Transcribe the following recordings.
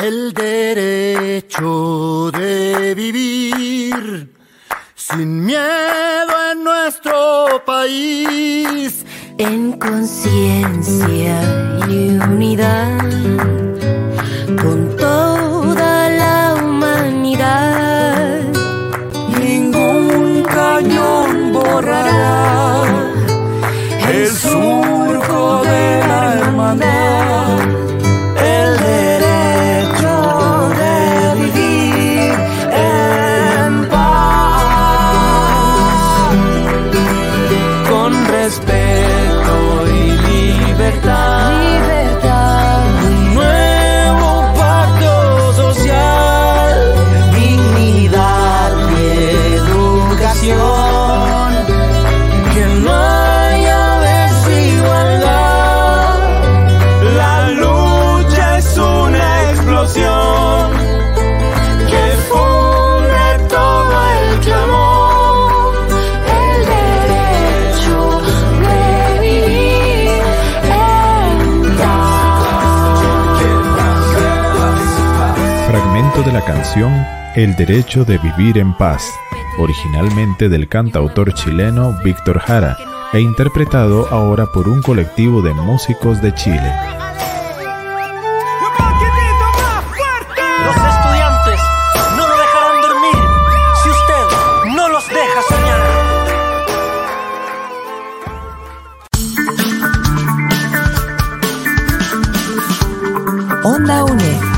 El derecho de vivir sin miedo en nuestro país. En conciencia y unidad con toda la humanidad. Ningún cañón borrará el surco de la hermandad. El derecho de vivir en paz, originalmente del cantautor chileno Víctor Jara e interpretado ahora por un colectivo de músicos de Chile. Los estudiantes no lo dejarán dormir si usted no los deja soñar. Onda UNED.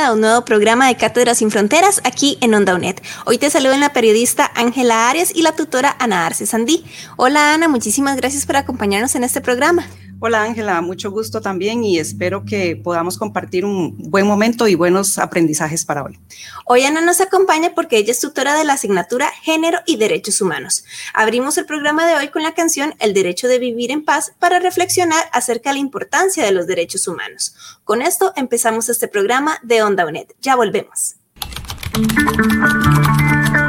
A un nuevo programa de Cátedras sin Fronteras aquí en Onda UNED. Hoy te saludan la periodista Ángela Arias y la tutora Ana Arce Sandí. Hola Ana, muchísimas gracias por acompañarnos en este programa. Hola Ángela, mucho gusto también y espero que podamos compartir un buen momento y buenos aprendizajes para hoy. Hoy Ana nos acompaña porque ella es tutora de la asignatura Género y Derechos Humanos. Abrimos el programa de hoy con la canción El Derecho de Vivir en Paz para reflexionar acerca de la importancia de los derechos humanos. Con esto empezamos este programa de Onda UNED. Ya volvemos.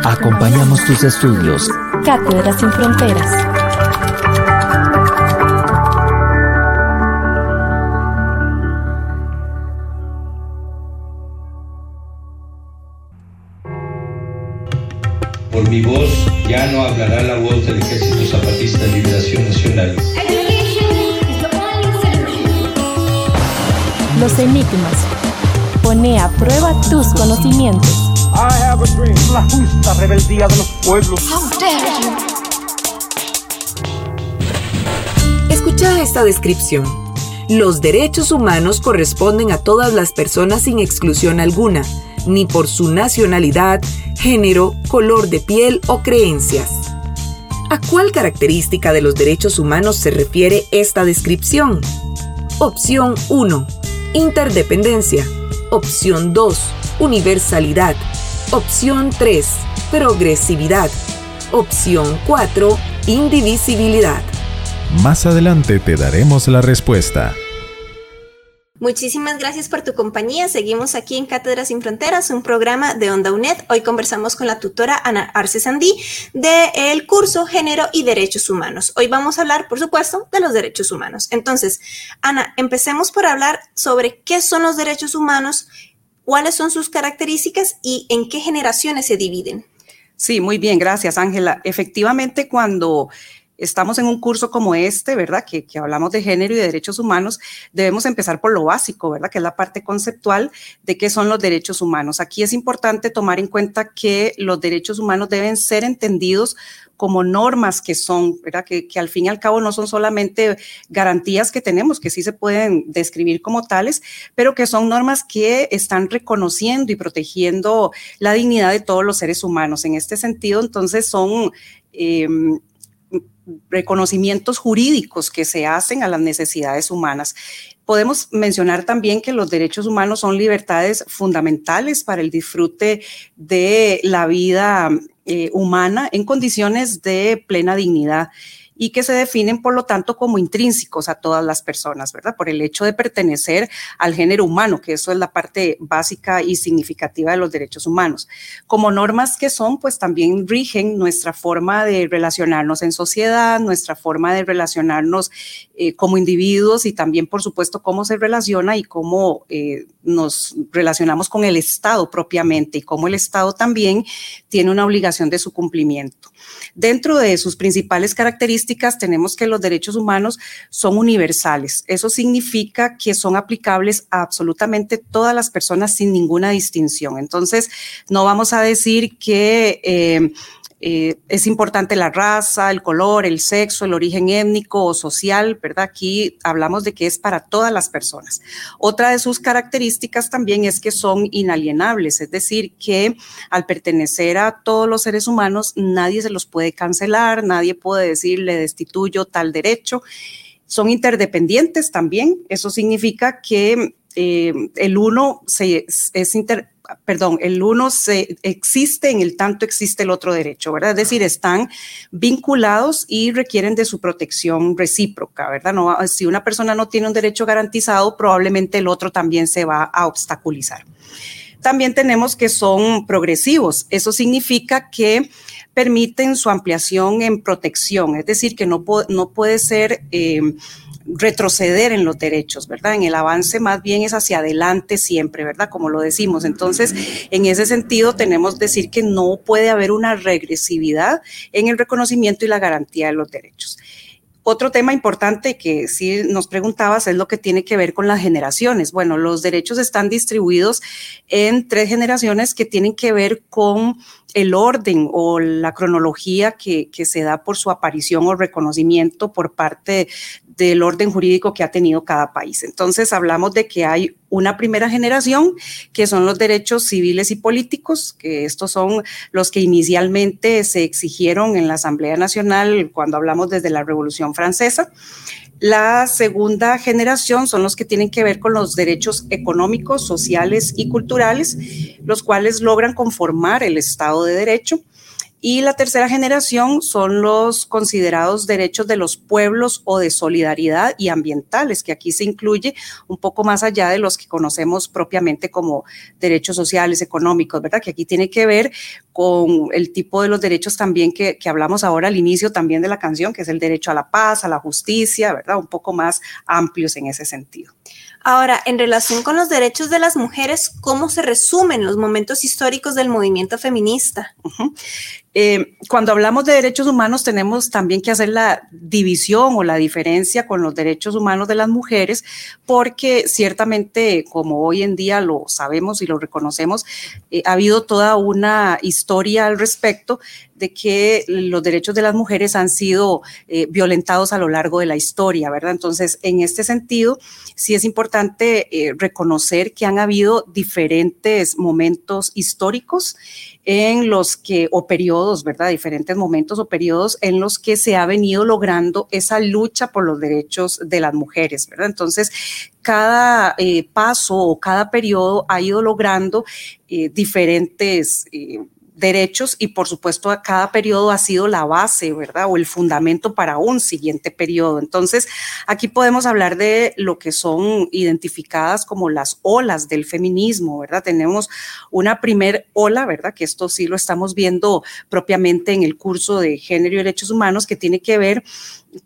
Acompañamos tus estudios. Cátedras sin Fronteras. Por mi voz ya no hablará la voz del Ejército Zapatista de Liberación Nacional. Los enigmas. Pone a prueba tus conocimientos. La justa rebeldía de los pueblos. Escucha esta descripción. Los derechos humanos corresponden a todas las personas sin exclusión alguna, ni por su nacionalidad, género, color de piel o creencias. ¿A cuál característica de los derechos humanos se refiere esta descripción? Opción 1. Interdependencia. Opción 2. Universalidad. Opción 3. Progresividad. Opción 4. Indivisibilidad. Más adelante te daremos la respuesta. Muchísimas gracias por tu compañía. Seguimos aquí en Cátedras sin Fronteras, un programa de Onda UNED. Hoy conversamos con la tutora Ana Arce Sandí del curso Género y Derechos Humanos. Hoy vamos a hablar, por supuesto, de los derechos humanos. Entonces, Ana, empecemos por hablar sobre qué son los derechos humanos, cuáles son sus características y en qué generaciones se dividen. Sí, muy bien, gracias Ángela. Efectivamente, cuando estamos en un curso como este, ¿verdad? Que, que, hablamos de género y de derechos humanos, debemos empezar por lo básico, ¿verdad? Que es la parte conceptual de qué son los derechos humanos. Aquí es importante tomar en cuenta que los derechos humanos deben ser entendidos como normas que son, ¿verdad? Que, que, al fin y al cabo no son solamente garantías que tenemos, que sí se pueden describir como tales, pero que son normas que están reconociendo y protegiendo la dignidad de todos los seres humanos. En este sentido, entonces son... Eh, reconocimientos jurídicos que se hacen a las necesidades humanas. Podemos mencionar también que los derechos humanos son libertades fundamentales para el disfrute de la vida eh, humana en condiciones de plena dignidad y que se definen, por lo tanto, como intrínsecos a todas las personas, ¿verdad? Por el hecho de pertenecer al género humano, que eso es la parte básica y significativa de los derechos humanos. Como normas que son, pues también rigen nuestra forma de relacionarnos en sociedad, nuestra forma de relacionarnos eh, como individuos y también, por supuesto, cómo se relaciona y cómo eh, nos relacionamos con el Estado propiamente y cómo el Estado también tiene una obligación de su cumplimiento. Dentro de sus principales características tenemos que los derechos humanos son universales. Eso significa que son aplicables a absolutamente todas las personas sin ninguna distinción. Entonces, no vamos a decir que... Eh, eh, es importante la raza, el color, el sexo, el origen étnico o social, ¿verdad? Aquí hablamos de que es para todas las personas. Otra de sus características también es que son inalienables, es decir, que al pertenecer a todos los seres humanos, nadie se los puede cancelar, nadie puede decir le destituyo tal derecho. Son interdependientes también, eso significa que eh, el uno se, es inter, perdón, el uno se existe en el tanto existe el otro derecho, ¿verdad? Es decir, están vinculados y requieren de su protección recíproca, ¿verdad? No, si una persona no tiene un derecho garantizado, probablemente el otro también se va a obstaculizar. También tenemos que son progresivos. Eso significa que permiten su ampliación en protección, es decir, que no, no puede ser... Eh, retroceder en los derechos, ¿verdad? En el avance más bien es hacia adelante siempre, ¿verdad? Como lo decimos. Entonces, en ese sentido, tenemos que decir que no puede haber una regresividad en el reconocimiento y la garantía de los derechos. Otro tema importante que sí nos preguntabas es lo que tiene que ver con las generaciones. Bueno, los derechos están distribuidos en tres generaciones que tienen que ver con el orden o la cronología que, que, se da por su aparición o reconocimiento por parte del orden jurídico que ha tenido cada país. Entonces, hablamos de que hay una primera generación, que son los derechos civiles y políticos, que estos son los que inicialmente se exigieron en la Asamblea Nacional cuando hablamos desde la Revolución Francesa. La segunda generación son los que tienen que ver con los derechos económicos, sociales y culturales, los cuales logran conformar el Estado de Derecho. Y la tercera generación son los considerados derechos de los pueblos o de solidaridad y ambientales, que aquí se incluye un poco más allá de los que conocemos propiamente como derechos sociales, económicos, ¿verdad? Que aquí tiene que ver con el tipo de los derechos también que, que hablamos ahora al inicio también de la canción, que es el derecho a la paz, a la justicia, ¿verdad? Un poco más amplios en ese sentido. Ahora, en relación con los derechos de las mujeres, ¿cómo se resumen los momentos históricos del movimiento feminista? Uh -huh. Eh, cuando hablamos de derechos humanos tenemos también que hacer la división o la diferencia con los derechos humanos de las mujeres, porque ciertamente, como hoy en día lo sabemos y lo reconocemos, eh, ha habido toda una historia al respecto de que los derechos de las mujeres han sido eh, violentados a lo largo de la historia, ¿verdad? Entonces, en este sentido, sí es importante eh, reconocer que han habido diferentes momentos históricos en los que, o periodos, ¿verdad? Diferentes momentos o periodos en los que se ha venido logrando esa lucha por los derechos de las mujeres, ¿verdad? Entonces, cada eh, paso o cada periodo ha ido logrando eh, diferentes eh, derechos y por supuesto a cada periodo ha sido la base, ¿verdad? O el fundamento para un siguiente periodo. Entonces, aquí podemos hablar de lo que son identificadas como las olas del feminismo, ¿verdad? Tenemos una primer ola, ¿verdad? Que esto sí lo estamos viendo propiamente en el curso de género y derechos humanos que tiene que ver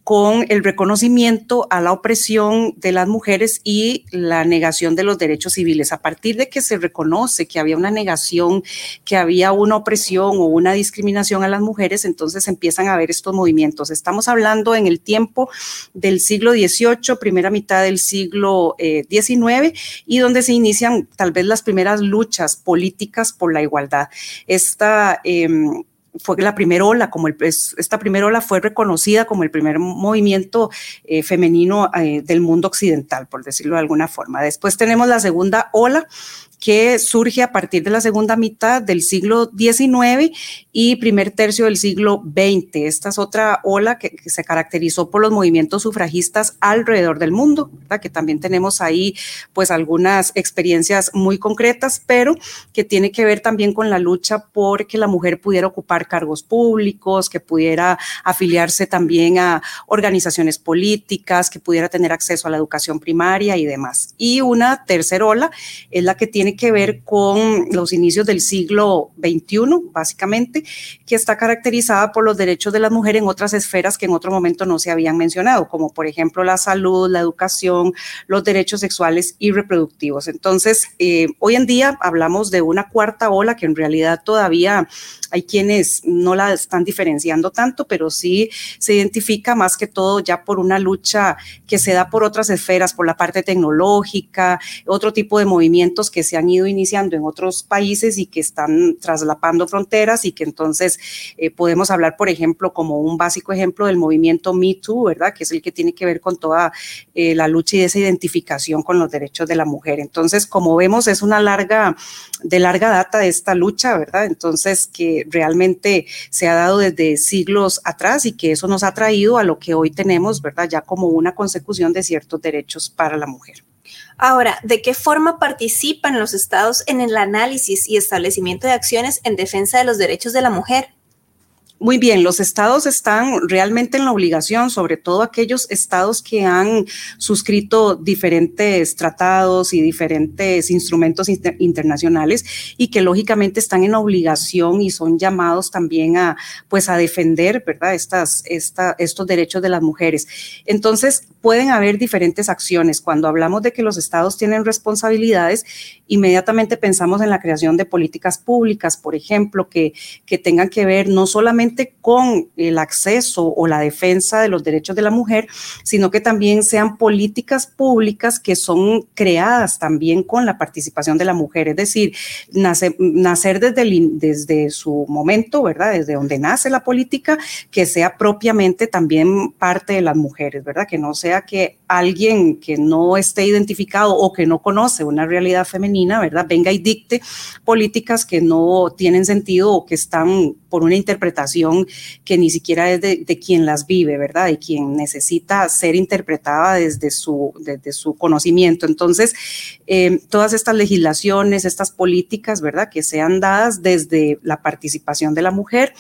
con el reconocimiento a la opresión de las mujeres y la negación de los derechos civiles. A partir de que se reconoce que había una negación, que había una opresión o una discriminación a las mujeres, entonces empiezan a haber estos movimientos. Estamos hablando en el tiempo del siglo XVIII, primera mitad del siglo XIX, eh, y donde se inician tal vez las primeras luchas políticas por la igualdad. Esta... Eh, fue la primera ola, como el, esta primera ola fue reconocida como el primer movimiento eh, femenino eh, del mundo occidental, por decirlo de alguna forma. Después tenemos la segunda ola, que surge a partir de la segunda mitad del siglo XIX y primer tercio del siglo XX. Esta es otra ola que, se caracterizó por los movimientos sufragistas alrededor del mundo, que también tenemos ahí pues algunas experiencias muy concretas, pero que tiene que ver también con la lucha por que la mujer pudiera ocupar cargos públicos, que pudiera afiliarse también a organizaciones políticas, que pudiera tener acceso a la educación primaria y demás. Y una tercera ola es la que tiene que ver con los inicios del siglo XXI, básicamente, que está caracterizada por los derechos de la mujer en otras esferas que en otro momento no se habían mencionado, como por ejemplo la salud, la educación, los derechos sexuales y reproductivos. Entonces, eh, hoy en día hablamos de una cuarta ola que en realidad todavía hay quienes no la están diferenciando tanto, pero sí se identifica más que todo ya por una lucha que se da por otras esferas, por la parte tecnológica, otro tipo de movimientos que se han ido iniciando en otros países y que están traslapando fronteras y que entonces eh, podemos hablar, por ejemplo, como un básico ejemplo del movimiento Me Too, ¿verdad? Que es el que tiene que ver con toda eh, la lucha y esa identificación con los derechos de la mujer. Entonces, como vemos, es una larga, de larga data esta lucha, ¿verdad? Entonces, que realmente se ha dado desde siglos atrás y que eso nos ha traído a lo que hoy tenemos, ¿verdad? Ya como una consecución de ciertos derechos para la mujer. Ahora, ¿de qué forma participan los estados en el análisis y establecimiento de acciones en defensa de los derechos de la mujer? Muy bien, los estados están realmente en la obligación, sobre todo aquellos estados que han suscrito diferentes tratados y diferentes instrumentos internacionales y que lógicamente están en obligación y son llamados también a, pues, a defender, ¿verdad? Estas, esta, estos derechos de las mujeres. Entonces, pueden haber diferentes acciones. Cuando hablamos de que los estados tienen responsabilidades, inmediatamente pensamos en la creación de políticas públicas, por ejemplo, que, que tengan que ver no solamente con el acceso o la defensa de los derechos de la mujer, sino que también sean políticas públicas que son creadas también con la participación de la mujer, es decir, nacer desde, desde su momento, ¿verdad? Desde donde nace la política, que sea propiamente también parte de las mujeres, ¿verdad? Que no sea que alguien que no esté identificado o que no conoce una realidad femenina, ¿verdad? Venga y dicte políticas que no tienen sentido o que están por una interpretación que ni siquiera es de, quien las vive, ¿verdad? Y quien necesita ser interpretada desde su, desde su conocimiento. Entonces, eh, todas estas legislaciones, estas políticas, ¿verdad? Que sean dadas desde la participación de la mujer.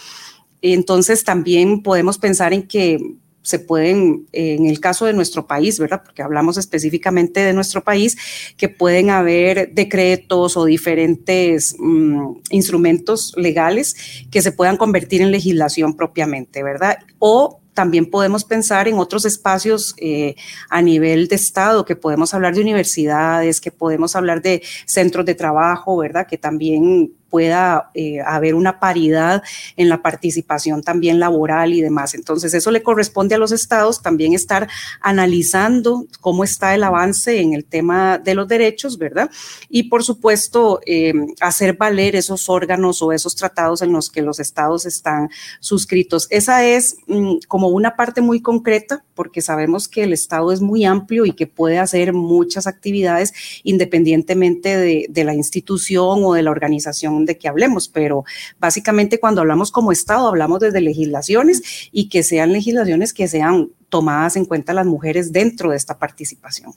Entonces, también podemos pensar en que se pueden, en el caso de nuestro país, ¿verdad? Porque hablamos específicamente de nuestro país, que pueden haber decretos o diferentes mm, instrumentos legales que se puedan convertir en legislación propiamente, ¿verdad? O también podemos pensar en otros espacios eh, a nivel de Estado, que podemos hablar de universidades, que podemos hablar de centros de trabajo, ¿verdad? Que también pueda eh, haber una paridad en la participación también laboral y demás. Entonces, eso le corresponde a los estados también estar analizando cómo está el avance en el tema de los derechos, ¿verdad? Y por supuesto, eh, hacer valer esos órganos o esos tratados en los que los estados están suscritos. Esa es mm, como una parte muy concreta, porque sabemos que el estado es muy amplio y que puede hacer muchas actividades independientemente de, de la institución o de la organización de que hablemos, pero básicamente cuando hablamos como Estado hablamos desde legislaciones y que sean legislaciones que sean tomadas en cuenta las mujeres dentro de esta participación.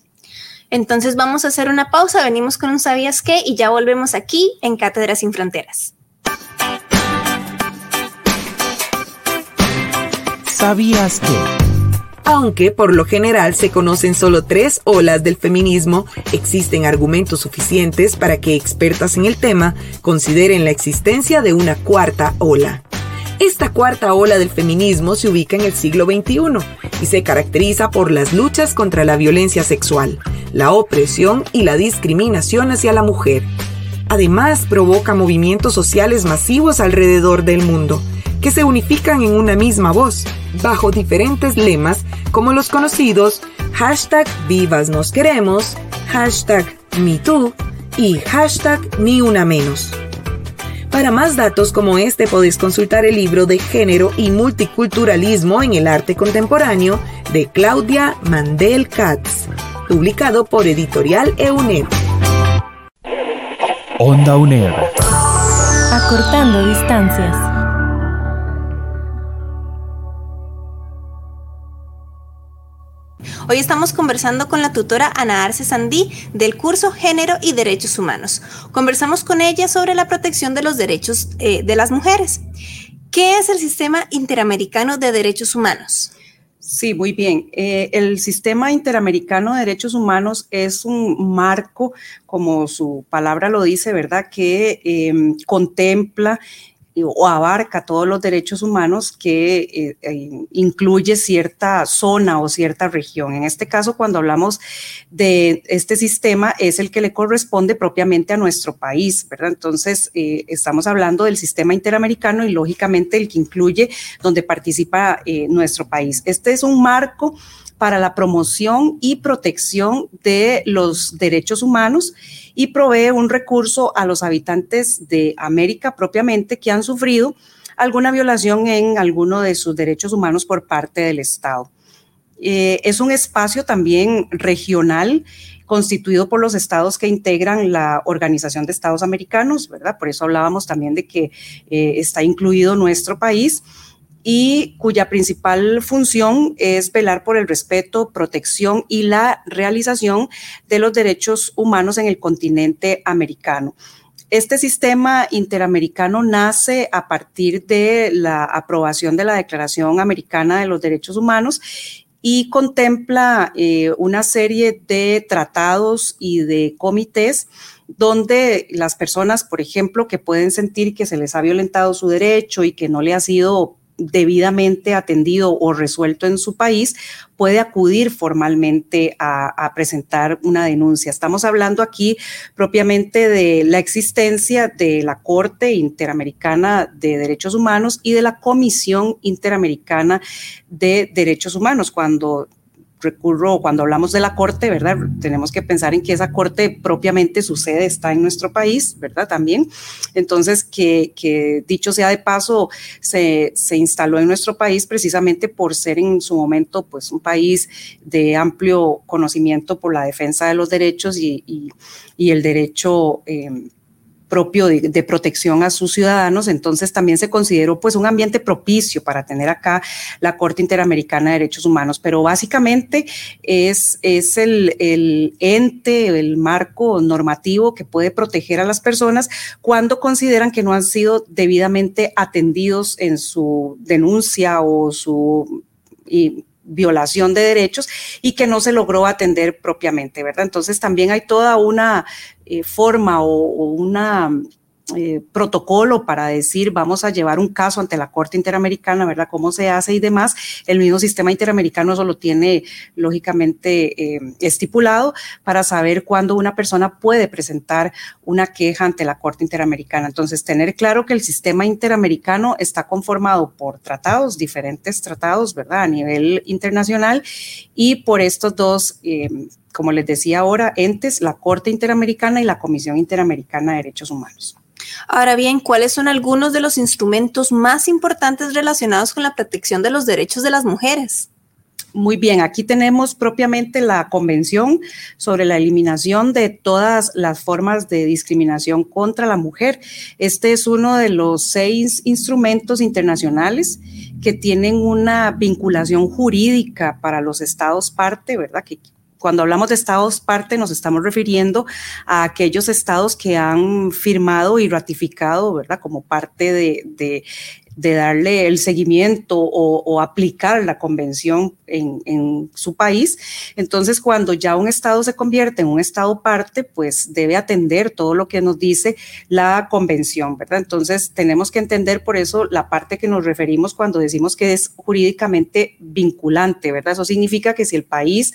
Entonces vamos a hacer una pausa, venimos con un sabías qué y ya volvemos aquí en Cátedra sin Fronteras. ¿Sabías que? Aunque por lo general se conocen solo tres olas del feminismo, existen argumentos suficientes para que expertas en el tema consideren la existencia de una cuarta ola. Esta cuarta ola del feminismo se ubica en el siglo XXI y se caracteriza por las luchas contra la violencia sexual, la opresión y la discriminación hacia la mujer. Además, provoca movimientos sociales masivos alrededor del mundo, que se unifican en una misma voz, bajo diferentes lemas como los conocidos hashtag Vivas Nos Queremos, hashtag MeToo y hashtag Ni Una Menos. Para más datos como este podéis consultar el libro de Género y Multiculturalismo en el Arte Contemporáneo de Claudia Mandel Katz, publicado por Editorial EUNED. Onda UNED. Acortando distancias. Hoy estamos conversando con la tutora Ana Arce Sandí del curso Género y Derechos Humanos. Conversamos con ella sobre la protección de los derechos eh, de las mujeres. ¿Qué es el Sistema Interamericano de Derechos Humanos? Sí, muy bien. Eh, el Sistema Interamericano de Derechos Humanos es un marco, como su palabra lo dice, ¿verdad?, que eh, contempla o abarca todos los derechos humanos que eh, eh, incluye cierta zona o cierta región. En este caso, cuando hablamos de este sistema, es el que le corresponde propiamente a nuestro país, ¿verdad? Entonces, eh, estamos hablando del sistema interamericano y lógicamente el que incluye donde participa nuestro país. Este es un marco para la promoción y protección de los derechos humanos y provee un recurso a los habitantes de América propiamente que han sufrido alguna violación en alguno de sus derechos humanos por parte del Estado. Eh, es un espacio también regional constituido por los estados que integran la Organización de Estados Americanos, ¿verdad? Por eso hablábamos también de que eh, está incluido nuestro país y cuya principal función es velar por el respeto, protección y la realización de los derechos humanos en el continente americano. Este sistema interamericano nace a partir de la aprobación de la Declaración Americana de los Derechos Humanos y contempla eh, una serie de tratados y de comités donde las personas, por ejemplo, que pueden sentir que se les ha violentado su derecho y que no le ha sido debidamente atendido o resuelto en su país, puede acudir formalmente a, presentar una denuncia. Estamos hablando aquí propiamente de la existencia de la Corte Interamericana de Derechos Humanos y de la Comisión Interamericana de Derechos Humanos. Cuando recurro, cuando hablamos de la corte, ¿verdad? Tenemos que pensar en que esa corte propiamente sucede, está en nuestro país, ¿verdad? También. Entonces, que, dicho sea de paso, se, se, instaló en nuestro país precisamente por ser en su momento, pues, un país de amplio conocimiento por la defensa de los derechos y, y, y el derecho. Eh, propio de, protección a sus ciudadanos, entonces también se consideró pues un ambiente propicio para tener acá la Corte Interamericana de Derechos Humanos, pero básicamente es, es el, el ente, el marco normativo que puede proteger a las personas cuando consideran que no han sido debidamente atendidos en su denuncia o su y violación de derechos y que no se logró atender propiamente, ¿verdad? Entonces también hay toda una eh, forma o, o una eh, protocolo para decir vamos a llevar un caso ante la Corte Interamericana, ¿verdad? Cómo se hace y demás. El mismo sistema interamericano eso lo tiene lógicamente eh, estipulado para saber cuándo una persona puede presentar una queja ante la Corte Interamericana. Entonces, tener claro que el sistema interamericano está conformado por tratados, diferentes tratados, ¿verdad? A nivel internacional y por estos dos. Eh, como les decía ahora, entes, la Corte Interamericana y la Comisión Interamericana de Derechos Humanos. Ahora bien, ¿cuáles son algunos de los instrumentos más importantes relacionados con la protección de los derechos de las mujeres? Muy bien, aquí tenemos propiamente la Convención sobre la eliminación de todas las formas de discriminación contra la mujer. Este es uno de los seis instrumentos internacionales que tienen una vinculación jurídica para los estados parte, ¿verdad? Que cuando hablamos de estados parte, nos estamos refiriendo a aquellos estados que han firmado y ratificado, ¿verdad? Como parte de, darle el seguimiento o, aplicar la convención en, su país. Entonces, cuando ya un Estado se convierte en un Estado parte, pues debe atender todo lo que nos dice la convención, ¿verdad? Entonces, tenemos que entender por eso la parte que nos referimos cuando decimos que es jurídicamente vinculante, ¿verdad? Eso significa que si el país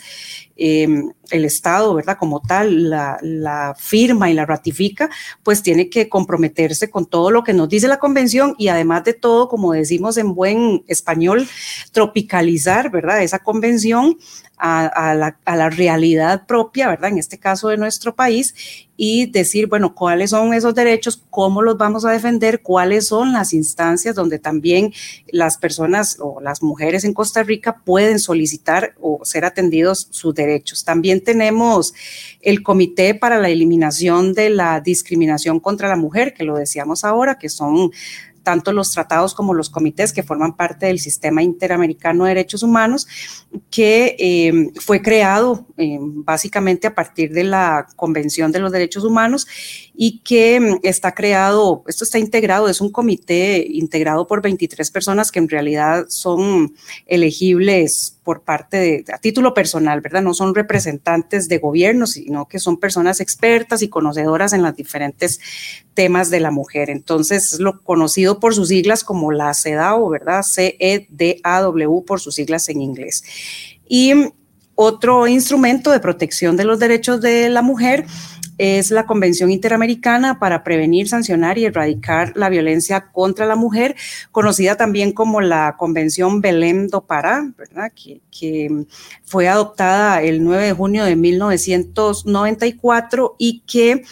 em, el Estado, ¿verdad? Como tal, la, la, firma y la ratifica, pues tiene que comprometerse con todo lo que nos dice la convención y además de todo, todo, como decimos en buen español, tropicalizar, ¿verdad? Esa convención a, la, realidad propia, ¿verdad? En este caso de nuestro país, y decir, bueno, cuáles son esos derechos, cómo los vamos a defender, cuáles son las instancias donde también las personas o las mujeres en Costa Rica pueden solicitar o ser atendidos sus derechos. También tenemos el Comité para la Eliminación de la Discriminación contra la Mujer, que lo decíamos ahora, que son tanto los tratados como los comités que forman parte del Sistema Interamericano de Derechos Humanos, que eh, fue creado eh, básicamente a partir de la Convención de los Derechos Humanos y que mm, está creado, esto está integrado, es un comité integrado por 23 personas que en realidad son elegibles por parte de, a título personal, ¿verdad? No son representantes de gobierno, sino que son personas expertas y conocedoras en los diferentes temas de la mujer. Entonces, es lo conocido por sus siglas como la CEDAW, ¿verdad? C-E-D-A-W por sus siglas en inglés. Y otro instrumento de protección de los derechos de la mujer es la Convención Interamericana para Prevenir, Sancionar y Erradicar la Violencia contra la Mujer, conocida también como la Convención Belém do Pará, ¿verdad? Que, fue adoptada el 9 de junio de 1994 y que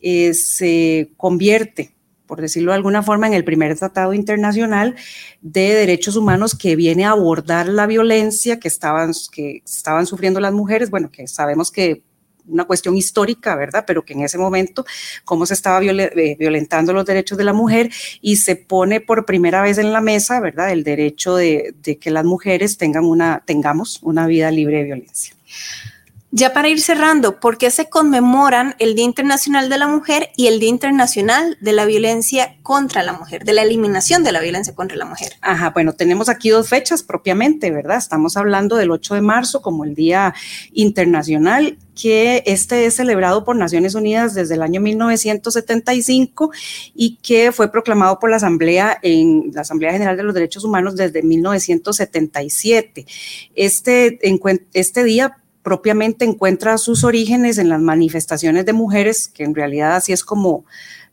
eh, se convierte por decirlo de alguna forma, en el primer tratado internacional de derechos humanos que viene a abordar la violencia que estaban, que estaban sufriendo las mujeres, bueno, que sabemos que una cuestión histórica, ¿verdad? Pero que en ese momento, cómo se estaba eh, violentando los derechos de la mujer y se pone por primera vez en la mesa, ¿verdad? El derecho de, de que las mujeres tengan una, tengamos una vida libre de violencia. Ya para ir cerrando, ¿por qué se conmemoran el Día Internacional de la Mujer y el Día Internacional de la Violencia contra la Mujer, de la eliminación de la violencia contra la mujer? Ajá, bueno, tenemos aquí dos fechas propiamente, ¿verdad? Estamos hablando del 8 de marzo como el Día Internacional que este es celebrado por Naciones Unidas desde el año 1975 y que fue proclamado por la Asamblea en la Asamblea General de los Derechos Humanos desde 1977. Este, este día propiamente encuentra sus orígenes en las manifestaciones de mujeres, que en realidad así es como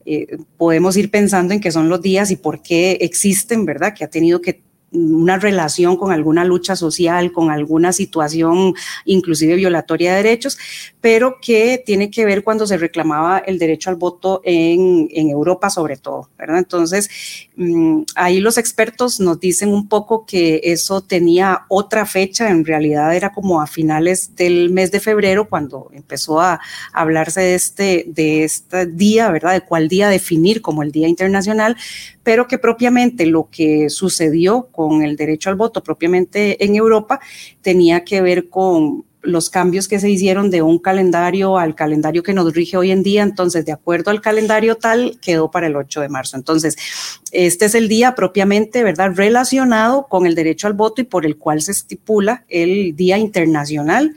eh, podemos ir pensando en qué son los días y por qué existen, ¿verdad? Que ha tenido que una relación con alguna lucha social, con alguna situación inclusive violatoria de derechos, pero que tiene que ver cuando se reclamaba el derecho al voto en, en Europa sobre todo, ¿verdad? Entonces, mm, ahí los expertos nos dicen un poco que eso tenía otra fecha, en realidad era como a finales del mes de febrero cuando empezó a hablarse de este, de este día, ¿verdad? De cuál día definir como el Día Internacional, pero que propiamente lo que sucedió con el derecho al voto propiamente en Europa tenía que ver con los cambios que se hicieron de un calendario al calendario que nos rige hoy en día. Entonces, de acuerdo al calendario tal, quedó para el 8 de marzo. Entonces, este es el día propiamente, ¿verdad?, relacionado con el derecho al voto y por el cual se estipula el Día Internacional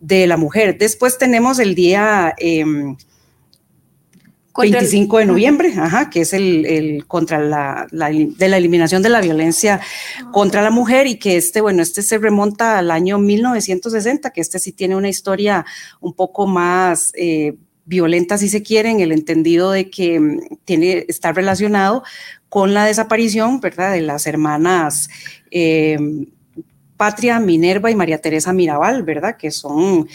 de la Mujer. Después tenemos el Día... Em, 25 de noviembre, ajá, que es el, contra la, de la eliminación de la violencia contra la mujer y que este, bueno, este se remonta al año 1960, que este sí tiene una historia un poco más eh, violenta, si se quiere, en el entendido de que mm, tiene, está relacionado con la desaparición, ¿verdad?, de las hermanas. Eh, Patria Minerva y María Teresa Mirabal, ¿verdad? Que son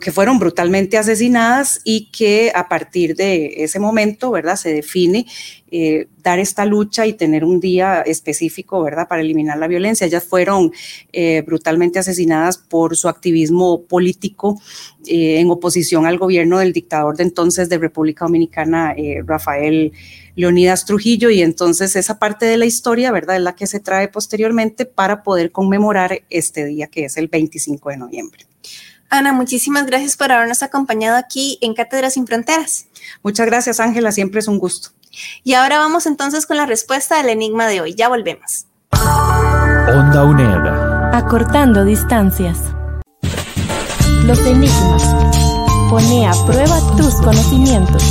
que fueron brutalmente asesinadas y que a partir de ese momento, ¿verdad? Se define eh, dar esta lucha y tener un día específico, ¿verdad? Para eliminar la violencia. Ellas fueron eh, brutalmente asesinadas por su activismo político eh, en oposición al gobierno del dictador de entonces de República Dominicana, Rafael Leonidas Trujillo, y entonces esa parte de la historia, ¿verdad? Es la que se trae posteriormente para poder conmemorar este día que es el 25 de noviembre. Ana, muchísimas gracias por habernos acompañado aquí en Cátedra Sin Fronteras. Muchas gracias, Ángela, siempre es un gusto. Y ahora vamos entonces con la respuesta al enigma de hoy. Ya volvemos. Onda UNED. Acortando distancias. Los enigmas. Pone a prueba tus conocimientos.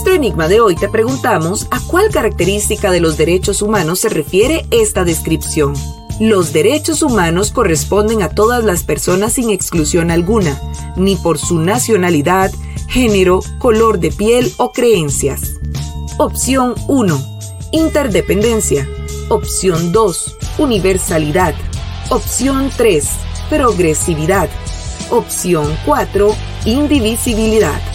Nuestro enigma de hoy te preguntamos a cuál característica de los derechos humanos se refiere esta descripción. Los derechos humanos corresponden a todas las personas sin exclusión alguna, ni por su nacionalidad, género, color de piel o creencias. Opción 1. Interdependencia. Opción 2. Universalidad. Opción 3. Progresividad. Opción 4. Indivisibilidad.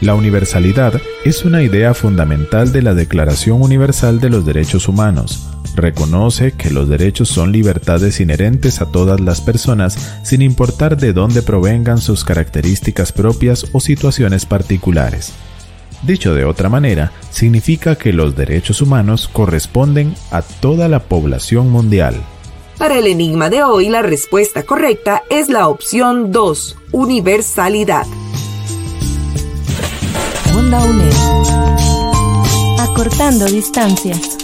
La universalidad es una idea fundamental de la Declaración Universal de los Derechos Humanos. Reconoce que los derechos son libertades inherentes a todas las personas sin importar de dónde provengan sus características propias o situaciones particulares. Dicho de otra manera, significa que los derechos humanos corresponden a toda la población mundial. Para el enigma de hoy, la respuesta correcta es la opción 2, universalidad. Onda UNED. Acortando distancias.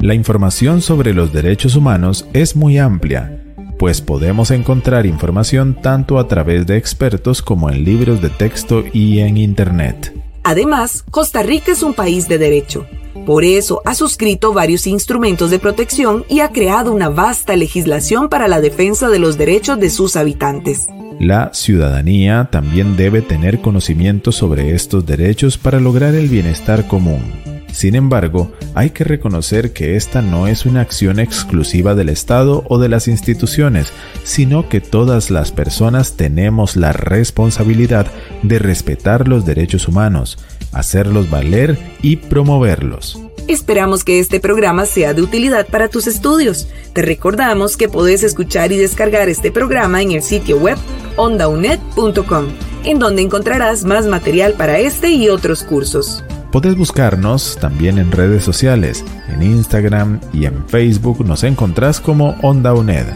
La información sobre los derechos humanos es muy amplia, pues podemos encontrar información tanto a través de expertos como en libros de texto y en Internet. Además, Costa Rica es un país de derecho. Por eso ha suscrito varios instrumentos de protección y ha creado una vasta legislación para la defensa de los derechos de sus habitantes. La ciudadanía también debe tener conocimiento sobre estos derechos para lograr el bienestar común. Sin embargo, hay que reconocer que esta no es una acción exclusiva del Estado o de las instituciones, sino que todas las personas tenemos la responsabilidad de respetar los derechos humanos, hacerlos valer y promoverlos. Esperamos que este programa sea de utilidad para tus estudios. Te recordamos que podés escuchar y descargar este programa en el sitio web ondaunet.com, en donde encontrarás más material para este y otros cursos. Podés buscarnos también en redes sociales, en Instagram y en Facebook nos encontrás como Onda UNED.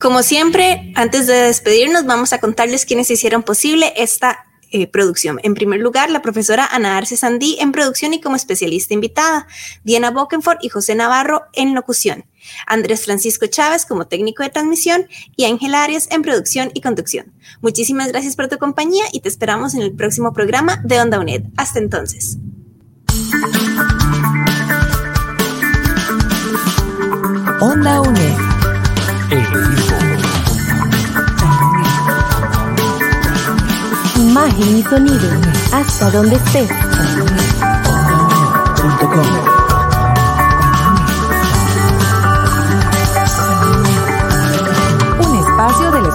Como siempre, antes de despedirnos, vamos a contarles quiénes hicieron posible esta eh, producción. En primer lugar, la profesora Ana Arce Sandí en producción y como especialista invitada, Diana Bokenford y José Navarro en locución, Andrés Francisco Chávez como técnico de transmisión y Ángel Arias en producción y conducción. Muchísimas gracias por tu compañía y te esperamos en el próximo programa de Onda UNED. Hasta entonces. Onda UNED. Imagen y sonido. Hasta donde estés. Un